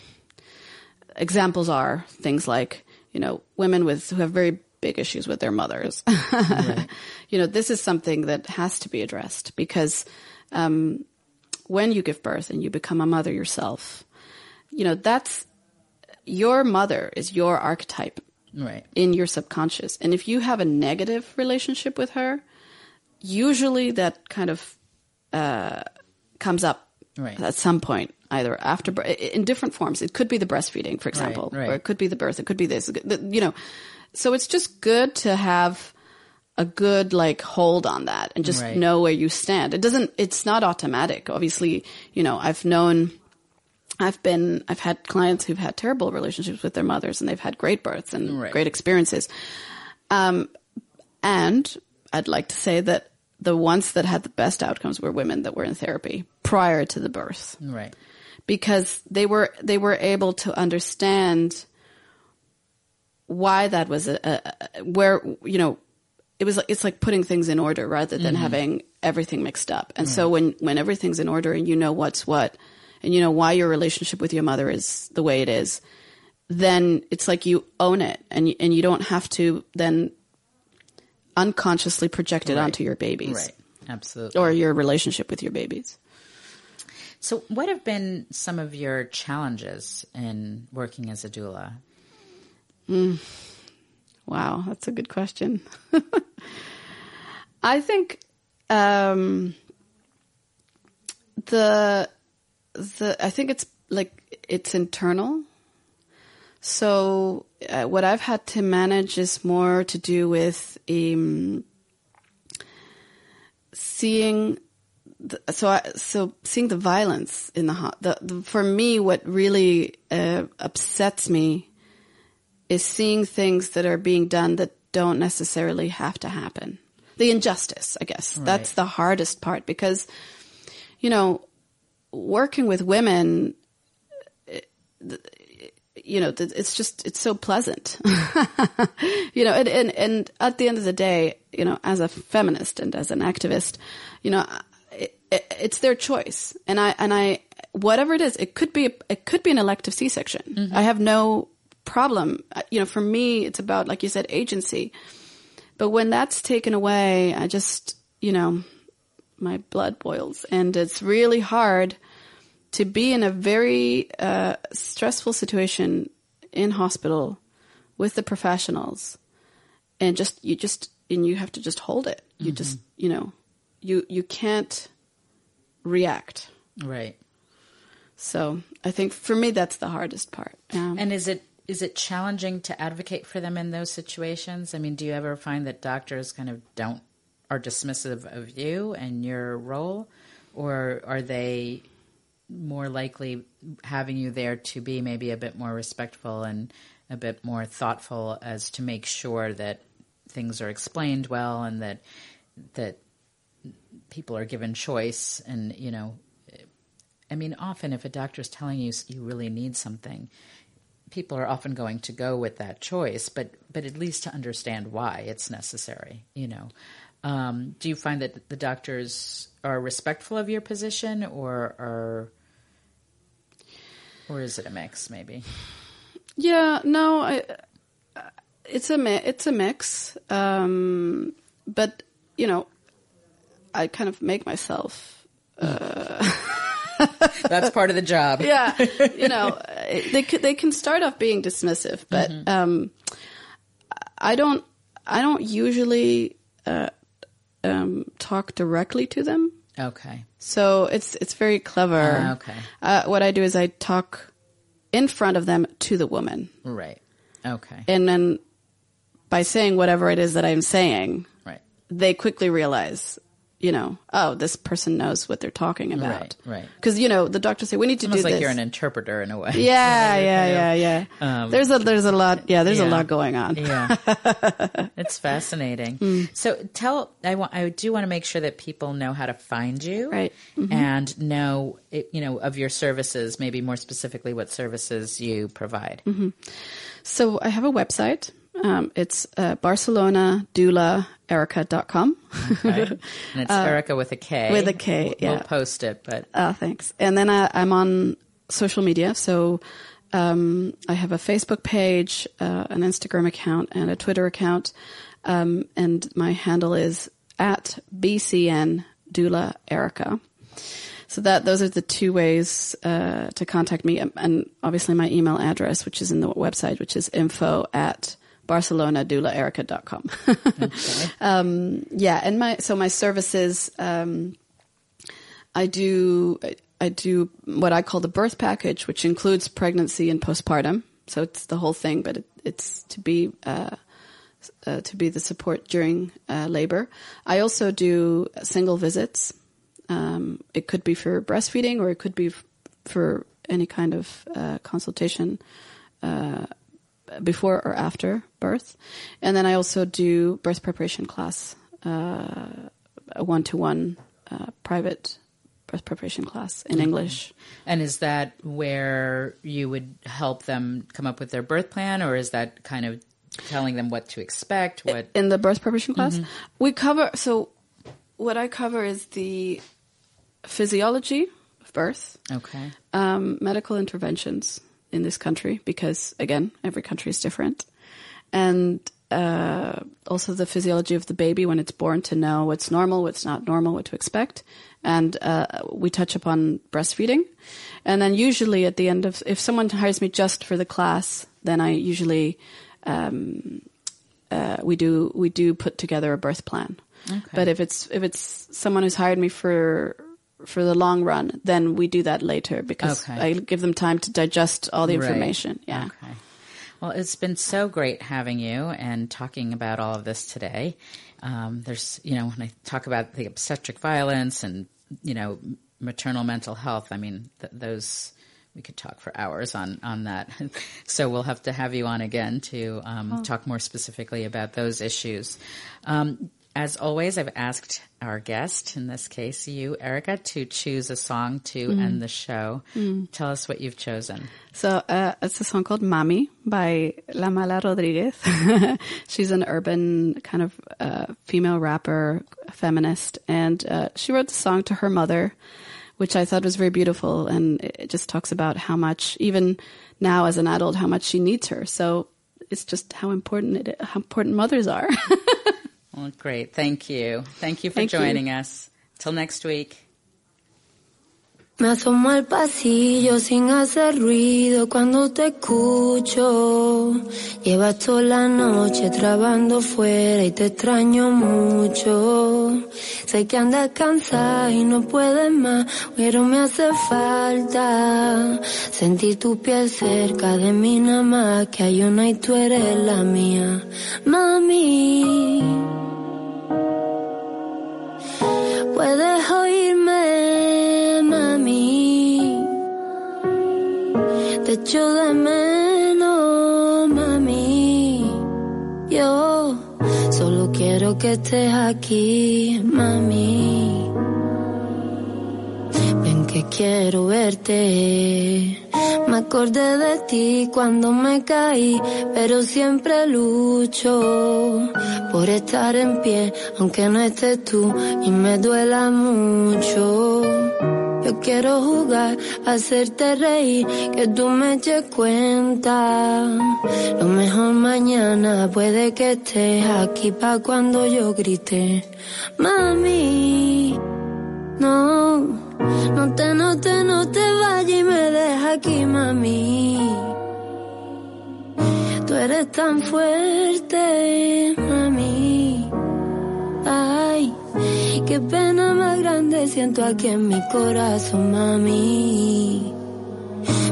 examples are things like you know women with who have very big issues with their mothers. you know, this is something that has to be addressed because um, when you give birth and you become a mother yourself, you know that's your mother is your archetype right in your subconscious. And if you have a negative relationship with her, usually that kind of uh, comes up Right. at some point, either after in different forms. It could be the breastfeeding, for example, right. or it could be the birth. It could be this. It could- the- You know, so it's just good to have a good like hold on that and just Right. know where you stand. It doesn't. It's not automatic. Obviously, you know, I've known. I've been, I've had clients who've had terrible relationships with their mothers and they've had great births and Right. great experiences. Um, and I'd like to say that the ones that had the best outcomes were women that were in therapy prior to the birth right because they were, they were able to understand why that was a, a, a- where, you know, it was, it's like putting things in order rather than mm-hmm. having everything mixed up. And so when, when everything's in order and you know what's what and you know why your relationship with your mother is the way it is, then it's like you own it and you, and you don't have to then unconsciously project it Right. onto your babies right absolutely or your relationship with your babies. So what have been some of your challenges in working as a doula Wow, that's a good question. I think um, the the I think it's like it's internal. So uh, what I've had to manage is more to do with um, seeing. The, so I, so seeing the violence in the, the, the for me what really uh, upsets me is seeing things that are being done that don't necessarily have to happen. The injustice, I guess. That's the hardest part because, you know, working with women, you know, it's just, it's so pleasant. you know, and, and, and at the end of the day, you know, as a feminist and as an activist, you know, it, it, it's their choice. And I, and I, whatever it is, it could be, it could be an elective C-section. I have no problem. Uh, You know, for me, it's about, like you said, agency. But when that's taken away, I just, you know, my blood boils and it's really hard to be in a very uh, stressful situation in hospital with the professionals and just you just and you have to just hold it you just you know you you can't react Right. so i think for me that's the hardest part um, And is it is it challenging to advocate for them in those situations? I mean, do you ever find that doctors kind of don't are dismissive of you and your role, or are they more likely having you there to be maybe a bit more respectful and a bit more thoughtful as to make sure that things are explained well and that that people are given choice and you know I mean, often if a doctor is telling you you really need something, people are often going to go with that choice, but but at least to understand why it's necessary. You know, um, do you find that the doctors are respectful of your position, or are, or is it a mix? Maybe. Yeah, no, I, it's a it's a mix. Um, but you know, I kind of make myself. That's part of the job. Yeah, you know, they they can start off being dismissive, but um, I don't I don't usually uh, um, talk directly to them. Okay. So it's it's very clever. Ah, okay. Uh, what I do is I talk in front of them to the woman, Right. Okay. and then by saying whatever it is that I'm saying, Right. they quickly realize, you know, oh, this person knows what they're talking about. Right, right. Because you know, the doctors say we need to Almost do like this. you're an interpreter in a way. yeah, yeah, yeah, yeah. um, there's a there's a lot. Yeah, there's a lot going on. Yeah, it's fascinating. Hmm. So tell I want I do want to make sure that people know how to find you, Right. Mm-hmm. And know it- you know of your services, maybe more specifically what services you provide. Mm-hmm. So I have a website. Um, it's uh, barcelonadoulaerika.com. Okay? And it's Erika with a K. Uh, with a K, We'll, yeah. we'll post it, but Uh, thanks. And then I, I'm on social media. So um, I have a Facebook page, uh, an Instagram account, and a Twitter account. Um, and my handle is at BCN Doula Erika. So that those are the two ways uh, to contact me, and, and obviously my email address, which is in the website, which is info at barcelonadoulaerika.com. um, yeah, and my so my services. Um, I do I do what I call the birth package, which includes pregnancy and postpartum. So it's the whole thing, but it, it's to be uh, uh, to be the support during uh, labor. I also do single visits. Um, it could be for breastfeeding, or it could be f- for any kind of uh, consultation uh, before or after birth. And then I also do birth preparation class, uh, a one-to-one uh, private birth preparation class in English. and is that where you would help them come up with their birth plan, or is that kind of telling them what to expect? What in the birth preparation class. We cover so what I cover is the physiology of birth, okay? um, medical interventions in this country because again, every country is different, and uh, also the physiology of the baby when it's born to know what's normal, what's not normal, what to expect, and uh, we touch upon breastfeeding, and then usually at the end of if someone hires me just for the class, then I usually uh, we do we do put together a birth plan. But if it's if it's someone who's hired me for for the long run, then we do that later because Okay. I give them time to digest all the Right. information. Yeah. Okay. Well, it's been so great having you and talking about all of this today. Um, there's, you know, when I talk about the obstetric violence and, you know, maternal mental health, I mean, th- those, we could talk for hours on, on that. so we'll have to have you on again to um, talk more specifically about those issues. Um, as always, I've asked our guest, in this case you, Erika, to choose a song to end the show. Tell us what you've chosen. So uh, it's a song called "Mami" by La Mala Rodriguez. She's an urban kind of uh, female rapper, feminist, and uh, she wrote the song to her mother, which I thought was very beautiful, and it just talks about how much, even now as an adult, how much she needs her. So it's just how important it, how important mothers are. Well, great. Thank you. Thank you for Thank you. joining us. Till next week. Me asomo al pasillo sin hacer ruido cuando te escucho. Llevas toda la noche trabando fuera y te extraño mucho. Sé que andas cansada y no puedes más, pero me hace falta sentir tu piel cerca de mí nada más, que hay una y tú eres la mía. Mami. Puedes oírme, mami. Te echo de menos, mami. Yo solo quiero que estés aquí, mami. Quiero verte. Me acordé de ti cuando me caí, pero siempre lucho por estar en pie, aunque no estés tú y me duela mucho. Yo quiero jugar, hacerte reír, que tú me eches cuenta. Lo mejor mañana puede que estés aquí pa' cuando yo grite. Mami, no, no te, no te, no te vayas y me deja aquí, mami. Tú eres tan fuerte, mami. Ay, qué pena más grande siento aquí en mi corazón, mami.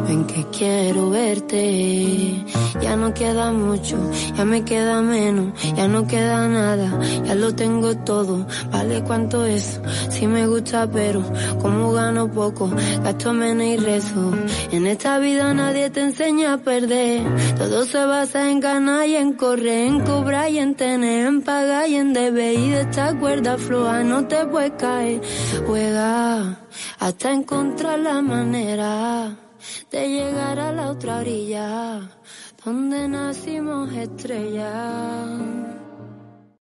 Ven que quiero verte. Ya no queda mucho, ya me queda menos, ya no queda nada, ya lo tengo todo. Vale cuánto es, sí me gusta, pero como gano poco, gasto menos y rezo. En esta vida nadie te enseña a perder. Todo se basa en ganar y en correr, en cobrar y en tener, en pagar y en deber. Y de esta cuerda floja no te puedes caer. Juega hasta encontrar la manera de llegar a la otra orilla donde nacimos estrellas.